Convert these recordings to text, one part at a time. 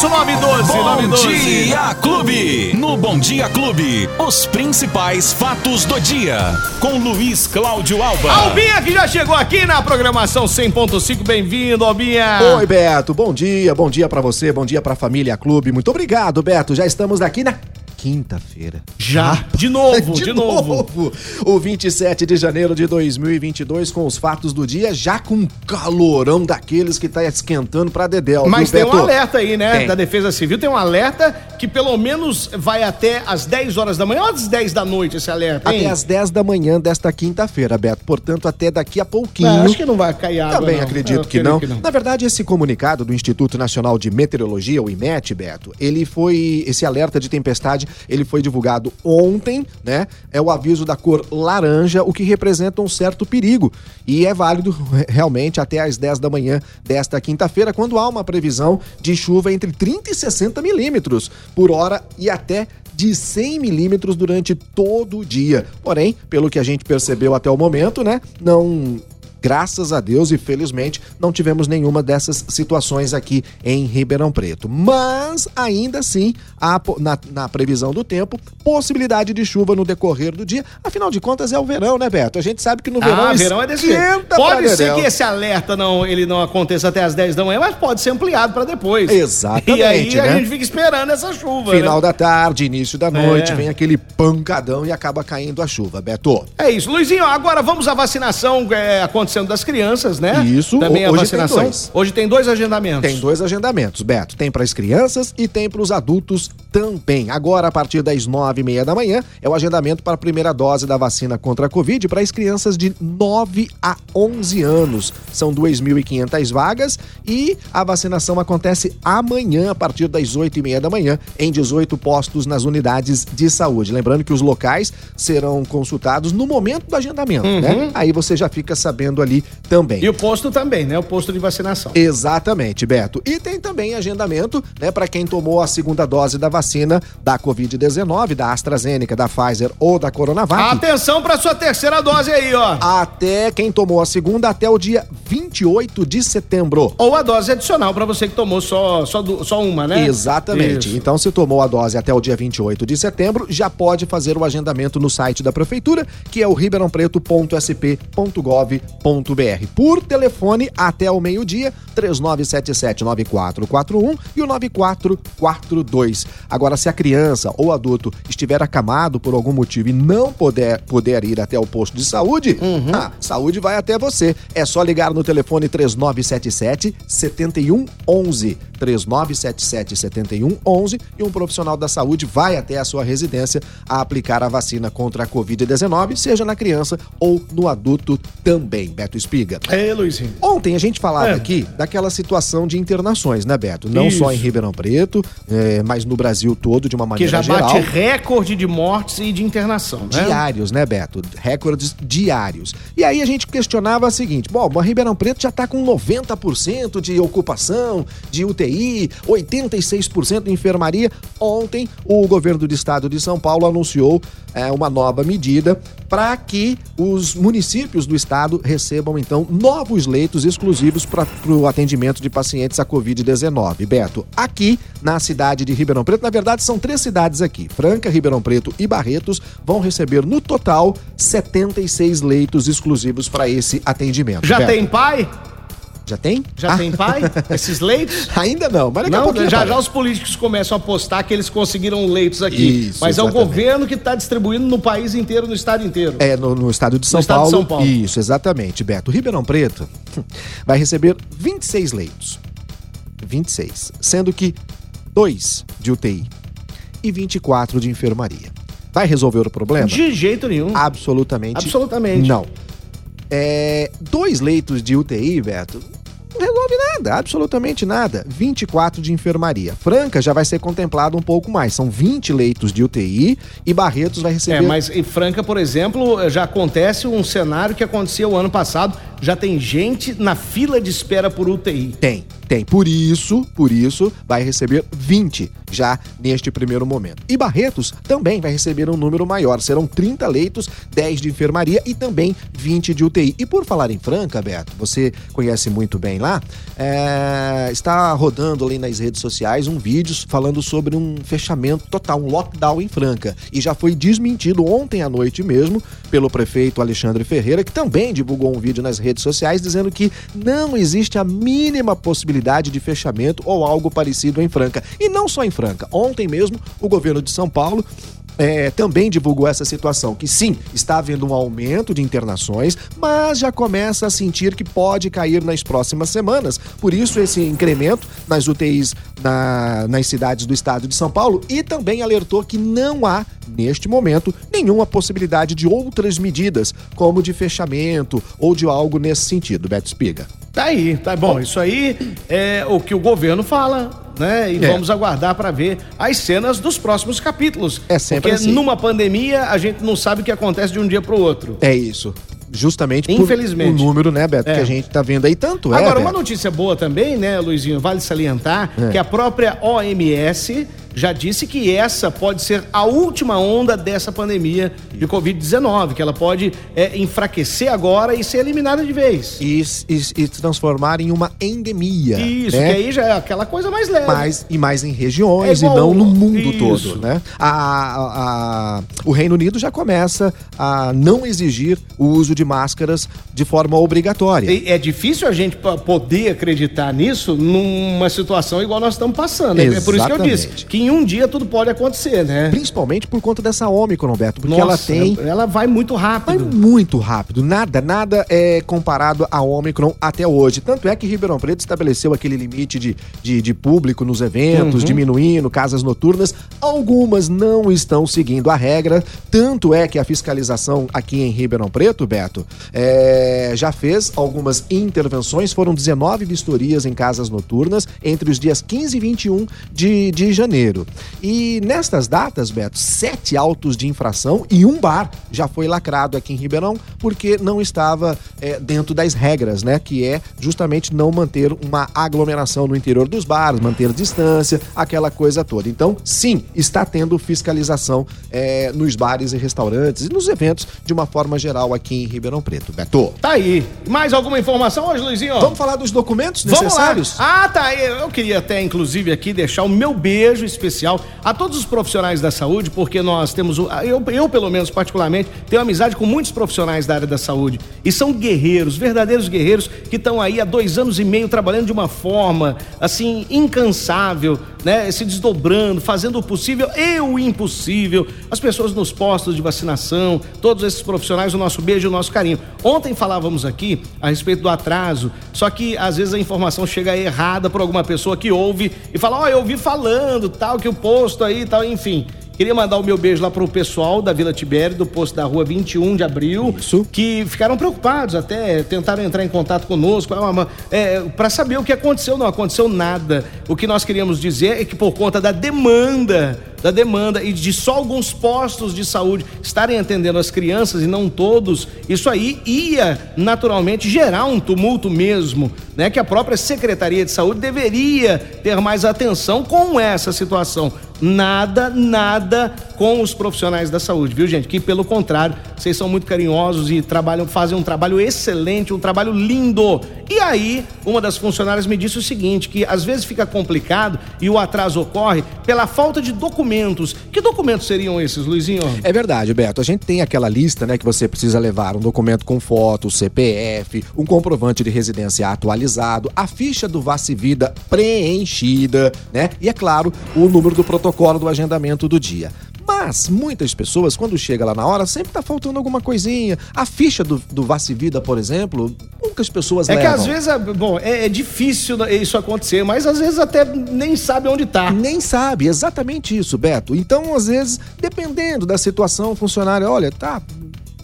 912, Bom 912. Dia Clube. No Bom Dia Clube, os principais fatos do dia. Com Luiz Cláudio Alba. Albinha que já chegou aqui na programação 100.5. Bem-vindo, Albinha. Oi, Beto. Bom dia, bom dia pra você, bom dia pra família Clube. Muito obrigado, Beto. Já estamos aqui na quinta-feira. Já. De novo, de, novo. O 27 de janeiro de 2022 com os fatos do dia, já com um calorão daqueles que tá esquentando pra Dedéu. Mas viu, tem um Beto? alerta aí, né? Tem. Da Defesa Civil. Tem um alerta que pelo menos vai até às 10 horas da manhã ou às 10 da noite esse alerta, hein? Até às 10 da manhã desta quinta-feira, Beto. Portanto, até daqui a pouquinho. Ah, acho que não vai cair água, Também não. acredito que creio não. Na verdade, esse comunicado do Instituto Nacional de Meteorologia, o IMET, Beto, ele foi. Esse alerta de tempestade, ele foi divulgado ontem, né? É o aviso da cor laranja, o que representa um certo perigo. E é válido realmente até às 10 da manhã desta quinta-feira, quando há uma previsão de chuva entre 30 e 60 milímetros por hora e até de 100 milímetros durante todo o dia. Porém, pelo que a gente percebeu até o momento, né? Não Graças a Deus e felizmente não tivemos nenhuma dessas situações aqui em Ribeirão Preto. Mas ainda assim, há, na, na previsão do tempo, possibilidade de chuva no decorrer do dia. Afinal de contas, é o verão, né, Beto? A gente sabe que no verão. Ah, verão é desse jeito. Pode ser que esse alerta não, ele não aconteça até às 10 da manhã, mas pode ser ampliado pra depois. Exatamente, E aí a né? gente fica esperando essa chuva, Final né? da tarde, início da noite, É. vem aquele pancadão e acaba caindo a chuva, Beto. É isso. Luizinho, agora vamos à vacinação é, acontecendo das crianças, né? Isso, Também a hoje tem vacinação. dois. Hoje tem dois agendamentos. Tem dois agendamentos, Beto. Tem para as crianças e tem para os adultos também. Agora, a partir das nove e meia da manhã, é o agendamento para a primeira dose da vacina contra a Covid para as crianças de 9 a 11 anos. São 2.500 vagas e a vacinação acontece amanhã, a partir das oito e meia da manhã, em 18 postos nas unidades de saúde. Lembrando que os locais serão consultados no momento do agendamento, né? Aí você já fica sabendo ali também. E o posto também, né? O posto de vacinação. Exatamente, Beto. E tem também agendamento, né, para quem tomou a segunda dose da vacina da Covid-19, da AstraZeneca, da Pfizer ou da Coronavac. Atenção pra sua terceira dose aí, ó. Até quem tomou a segunda até o dia 28 de setembro. Ou a dose adicional pra você que tomou só, só, só uma, né? Exatamente. Isso. Então, se tomou a dose até o dia 28 de setembro, já pode fazer o agendamento no site da prefeitura, que é o ribeirãopreto.sp.gov.br. Por telefone até o meio-dia, 3977-9441 e o 9442. Agora, se a criança ou adulto estiver acamado por algum motivo e não puder, puder ir até o posto de saúde, Uhum. a saúde vai até você. É só ligar no telefone 3977 7111. 3977 7111 e um profissional da saúde vai até a sua residência a aplicar a vacina contra a Covid-19, seja na criança ou no adulto também. Beto Espiga. É, Luizinho. Ontem a gente falava É. aqui daquela situação de internações, né, Beto? Não Isso. só em Ribeirão Preto, é, mas no Brasil todo de uma Que maneira já geral. bate recorde de mortes e de internação, né? Diários, né, Beto? Recordes diários. E aí a gente questionava o seguinte: bom, Ribeirão Preto já tá com 90% de ocupação, de UTI, 86% de enfermaria. Ontem, o governo do estado de São Paulo anunciou é, uma nova medida para que os municípios do estado recebam, então, novos leitos exclusivos para o atendimento de pacientes a Covid-19. Beto, aqui na cidade de Ribeirão Preto, na verdade são três cidades aqui, Franca, Ribeirão Preto e Barretos, vão receber no total 76 leitos exclusivos para esse atendimento. Já Beto. tem pai? Já tem? Já Ah, tem pai? Esses leitos? Ainda não, mas daqui a Não, pouquinho já, já os políticos começam a apostar que eles conseguiram leitos aqui. Isso, mas é o exatamente. governo que está distribuindo no país inteiro, no estado inteiro. É, no, no estado de São, estado de Paulo. São Paulo. Isso, exatamente, Beto. Ribeirão Preto vai receber 26 leitos. 26. Sendo que dois de UTI e 24 de enfermaria. Vai resolver o problema? De jeito nenhum. Absolutamente. Absolutamente. Não. É, dois leitos de UTI, Beto, nada, absolutamente nada. 24 de enfermaria. Franca já vai ser contemplado um pouco mais. São 20 leitos de UTI e Barretos vai receber. É, mas em Franca, por exemplo, já acontece um cenário que aconteceu o ano passado. Já tem gente na fila de espera por UTI. Tem, tem. Por isso, por isso, vai receber 20 já neste primeiro momento. E Barretos também vai receber um número maior. Serão 30 leitos, 10 de enfermaria e também 20 de UTI. E por falar em Franca, Beto, você conhece muito bem lá, é, está rodando ali nas redes sociais um vídeo falando sobre um fechamento total, um lockdown em Franca. E já foi desmentido ontem à noite mesmo pelo prefeito Alexandre Ferreira, que também divulgou um vídeo nas redes sociais dizendo que não existe a mínima possibilidade de fechamento ou algo parecido em Franca. E não só em Franca. Ontem mesmo, o governo de São Paulo é, também divulgou essa situação, que sim, está havendo um aumento de internações, mas já começa a sentir que pode cair nas próximas semanas. Por isso, esse incremento nas UTIs na, nas cidades do estado de São Paulo e também alertou que não há, neste momento, nenhuma possibilidade de outras medidas, como de fechamento ou de algo nesse sentido, Beto Espiga. Tá aí, tá bom. Isso aí é o que o governo fala né? E é. vamos aguardar para ver as cenas dos próximos capítulos. É sempre Porque assim. numa pandemia a gente não sabe o que acontece de um dia para o outro. É isso justamente Infelizmente. por o número, né, Beto, é. que a gente tá vendo aí tanto é. Agora, uma notícia boa também, né, Luizinho, vale salientar é. que a própria OMS já disse que essa pode ser a última onda dessa pandemia de Covid-19, que ela pode é, enfraquecer agora e ser eliminada de vez. E, e, e transformar em uma endemia. Isso, né? que aí já é aquela coisa mais leve. Mais, e mais em regiões é e não no mundo isso. todo, né? A, a, a, o Reino Unido já começa a não exigir o uso de máscaras de forma obrigatória. E é difícil a gente poder acreditar nisso numa situação igual nós estamos passando. Exatamente. É por isso que eu disse que em um dia tudo pode acontecer, né? Principalmente por conta dessa Ômicron, Beto, porque Nossa, ela tem... Ela vai muito rápido. Vai muito rápido. Nada, nada é comparado à Ômicron até hoje. Tanto é que Ribeirão Preto estabeleceu aquele limite de, de, de público nos eventos, uhum. diminuindo casas noturnas. Algumas não estão seguindo a regra. Tanto é que a fiscalização aqui em Ribeirão Preto, Beto, é, já fez algumas intervenções. Foram 19 vistorias em casas noturnas entre os dias 15 e 21 de, de janeiro. E nestas datas, Beto, sete autos de infração e um bar já foi lacrado aqui em Ribeirão porque não estava é, dentro das regras, né? Que é justamente não manter uma aglomeração no interior dos bares, manter distância, aquela coisa toda. Então, sim, está tendo fiscalização é, nos bares e restaurantes e nos eventos de uma forma geral aqui em Ribeirão Preto. Beto. Tá aí. Mais alguma informação hoje, Luizinho? Vamos falar dos documentos necessários? Ah, tá. Eu queria até, inclusive, aqui deixar o meu beijo especial especial a todos os profissionais da saúde, porque nós temos, eu, eu pelo menos particularmente, tenho amizade com muitos profissionais da área da saúde. E são guerreiros, verdadeiros guerreiros que estão aí há dois anos e meio trabalhando de uma forma assim incansável, né, se desdobrando, fazendo o possível e o impossível. As pessoas nos postos de vacinação, todos esses profissionais, o nosso beijo o nosso carinho. Ontem falávamos aqui a respeito do atraso, só que às vezes a informação chega errada por alguma pessoa que ouve e fala: Ó, oh, eu ouvi falando, tal, que o posto aí, tal, enfim. Queria mandar o meu beijo lá pro pessoal da Vila Tibério, do posto da rua 21 de abril, Isso. que ficaram preocupados até, tentaram entrar em contato conosco é, é para saber o que aconteceu. Não aconteceu nada. O que nós queríamos dizer é que por conta da demanda da demanda e de só alguns postos de saúde estarem atendendo as crianças e não todos, isso aí ia naturalmente gerar um tumulto mesmo, né? Que a própria Secretaria de Saúde deveria ter mais atenção com essa situação. Nada, nada com os profissionais da saúde, viu, gente? Que pelo contrário, vocês são muito carinhosos e trabalham, fazem um trabalho excelente, um trabalho lindo. E aí, uma das funcionárias me disse o seguinte: que às vezes fica complicado e o atraso ocorre pela falta de documentos. Que documentos seriam esses, Luizinho? É verdade, Beto. A gente tem aquela lista, né, que você precisa levar um documento com foto, CPF, um comprovante de residência atualizado, a ficha do Vace Vida preenchida, né? E é claro, o número do protocolo do agendamento do dia. Mas muitas pessoas, quando chega lá na hora, sempre tá faltando alguma coisinha. A ficha do, do Vace Vida, por exemplo, poucas pessoas é levam. É que às vezes, é, bom, é, é, difícil isso acontecer, mas às vezes até nem sabe onde tá. Nem sabe, exatamente isso, Beto. Então, às vezes, dependendo da situação, o funcionário, olha, tá,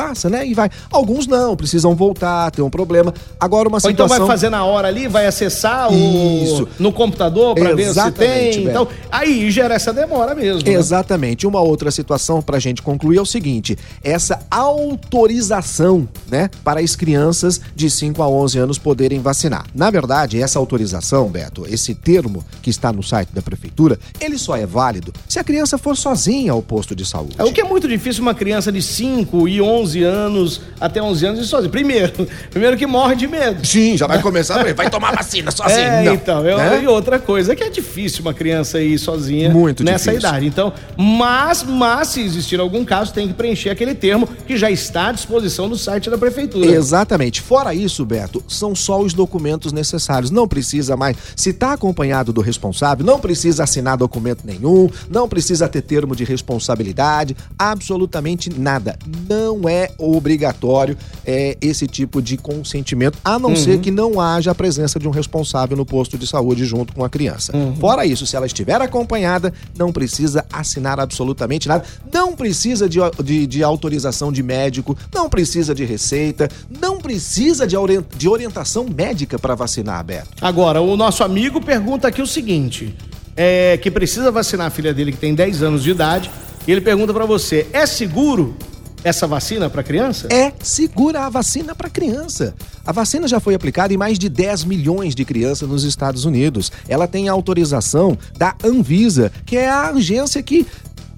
passa, né? E vai. Alguns não, precisam voltar, tem um problema. Agora uma situação... Ou então vai fazer na hora ali, vai acessar o... Isso. no computador para ver se tem. Então, aí gera essa demora mesmo. Né? Exatamente. Uma outra situação para a gente concluir é o seguinte: essa autorização, né, para as crianças de 5 a 11 anos poderem vacinar. Na verdade, essa autorização, Beto, esse termo que está no site da prefeitura, ele só é válido se a criança for sozinha ao posto de saúde. É o que é muito difícil uma criança de 5 e 11 11 anos até 11 anos e sozinho. Primeiro, primeiro que morre de medo. Sim, já vai começar, vai tomar vacina sozinho. É, Não, então, eu- né? e outra coisa que é difícil uma criança ir sozinha Muito nessa difícil. idade. Então, mas, mas se existir algum caso, tem que preencher aquele termo que já está à disposição no site da prefeitura. Exatamente. Fora isso, Beto, são só os documentos necessários. Não precisa mais. Se está acompanhado do responsável, não precisa assinar documento nenhum, não precisa ter termo de responsabilidade, absolutamente nada. Não é obrigatório é, esse tipo de consentimento, a não ser que não haja a presença de um responsável no posto de saúde junto com a criança. Fora isso, se ela estiver acompanhada, não precisa assinar absolutamente nada, não precisa de, de, de autorização de médico, não precisa de receita, não precisa de, de orientação médica para vacinar, Beto. Agora, o nosso amigo pergunta aqui o seguinte: é, que precisa vacinar a filha dele que tem 10 anos de idade. E ele pergunta pra você: é seguro essa vacina pra criança? É segura a vacina para criança. A vacina já foi aplicada em mais de 10 milhões de crianças nos Estados Unidos. Ela tem autorização da Anvisa, que é a agência que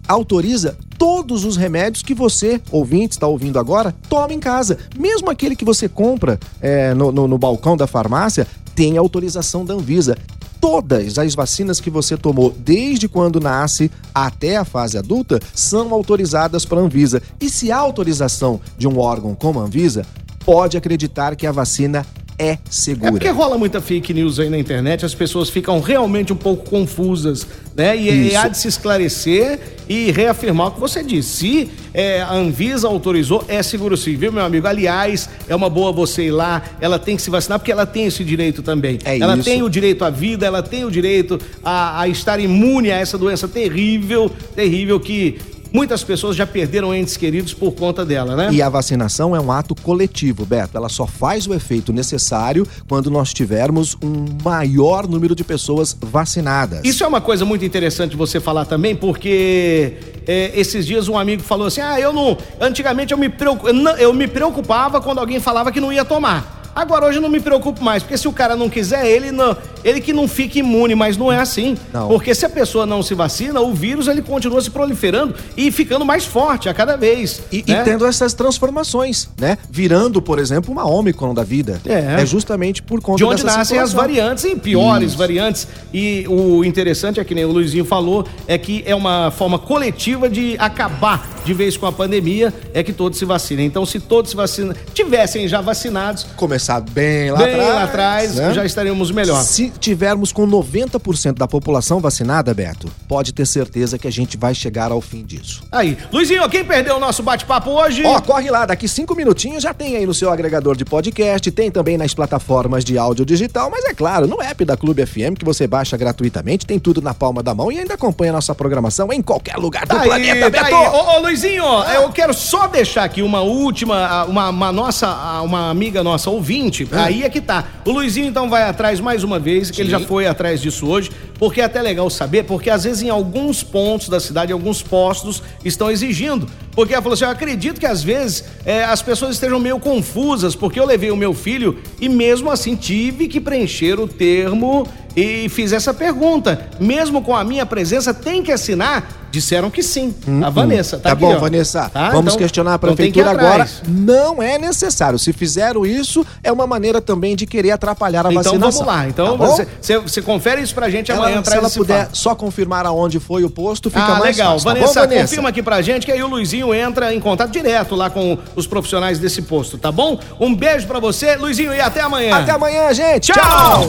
autoriza todos os remédios que você, ouvinte, está ouvindo agora, toma em casa. Mesmo aquele que você compra é, no, no- no balcão da farmácia, tem autorização da Anvisa. Todas as vacinas que você tomou desde quando nasce até a fase adulta são autorizadas pela Anvisa. E se há autorização de um órgão como a Anvisa, pode acreditar que a vacina é É segura. porque rola muita fake news aí na internet, as pessoas ficam realmente um pouco confusas, né? E, e há de se esclarecer e reafirmar o que você disse. Se é, a Anvisa autorizou, é seguro sim, viu, meu amigo? Aliás, é uma boa você ir lá, ela tem que se vacinar, porque ela tem esse direito também. É ela isso. tem o direito à vida, ela tem o direito a, a estar imune a essa doença terrível, terrível que muitas pessoas já perderam entes queridos por conta dela, né? E a vacinação é um ato coletivo, Beto. Ela só faz o efeito necessário quando nós tivermos um maior número de pessoas vacinadas. Isso é uma coisa muito interessante você falar também, porque é, esses dias um amigo falou assim: ah, eu não. Antigamente eu me, preocu- eu não- eu me preocupava quando alguém falava que não ia tomar. Agora hoje eu não me preocupo mais, porque se o cara não quiser, ele não, ele que não fica imune, mas não é assim. Não. Porque se a pessoa não se vacina, o vírus ele continua se proliferando e ficando mais forte a cada vez. E, né? e tendo essas transformações, né? Virando, por exemplo, uma Ômicron da vida. É. É justamente por conta de onde nascem as situação. variantes e piores Isso. variantes. E o interessante é que nem o Luizinho falou, é que é uma forma coletiva de acabar de vez com a pandemia, é que todos se vacinem. Então, se todos se vacinam, tivessem já vacinados, Começar bem lá bem atrás. lá atrás, né? já estaríamos melhor. Se tivermos com 90% da população vacinada, Beto, pode ter certeza que a gente vai chegar ao fim disso. Aí, Luizinho, quem perdeu o nosso bate-papo hoje? Ó, corre lá, daqui cinco minutinhos já tem aí no seu agregador de podcast, tem também nas plataformas de áudio digital, mas é claro, no app da Clube FM que você baixa gratuitamente, tem tudo na palma da mão e ainda acompanha a nossa programação em qualquer lugar do Tá planeta, aí, tá Beto! aí. Ô, ô, Luizinho, eu quero só deixar aqui uma última, uma, uma nossa, uma amiga nossa ouvinte, aí é que tá. O Luizinho então vai atrás mais uma vez, que ele já foi atrás disso hoje, porque é até legal saber, porque às vezes em alguns pontos da cidade, alguns postos estão exigindo. Porque ela falou assim, eu acredito que às vezes é, as pessoas estejam meio confusas, porque eu levei o meu filho e mesmo assim tive que preencher o termo e fiz essa pergunta. Mesmo com a minha presença, tem que assinar? Disseram que sim. A Vanessa, tá, Tá, aqui, bom, ó. Vanessa. Tá? Vamos Então- questionar a então prefeitura agora. atrás. Não é necessário. Se fizeram isso, é uma maneira também de querer atrapalhar a Então vacinação. vamos lá. Então Tá você, você, confere isso pra gente Ela- amanhã se ela puder fato. só confirmar aonde foi o posto, fica ah, mais legal. fácil. tá Vanessa, bom, Vanessa? confirma aqui pra gente que aí o Luizinho entra em contato direto lá com os profissionais desse posto, tá bom? Um beijo pra você, Luizinho, e até amanhã. Até amanhã, gente. Tchau!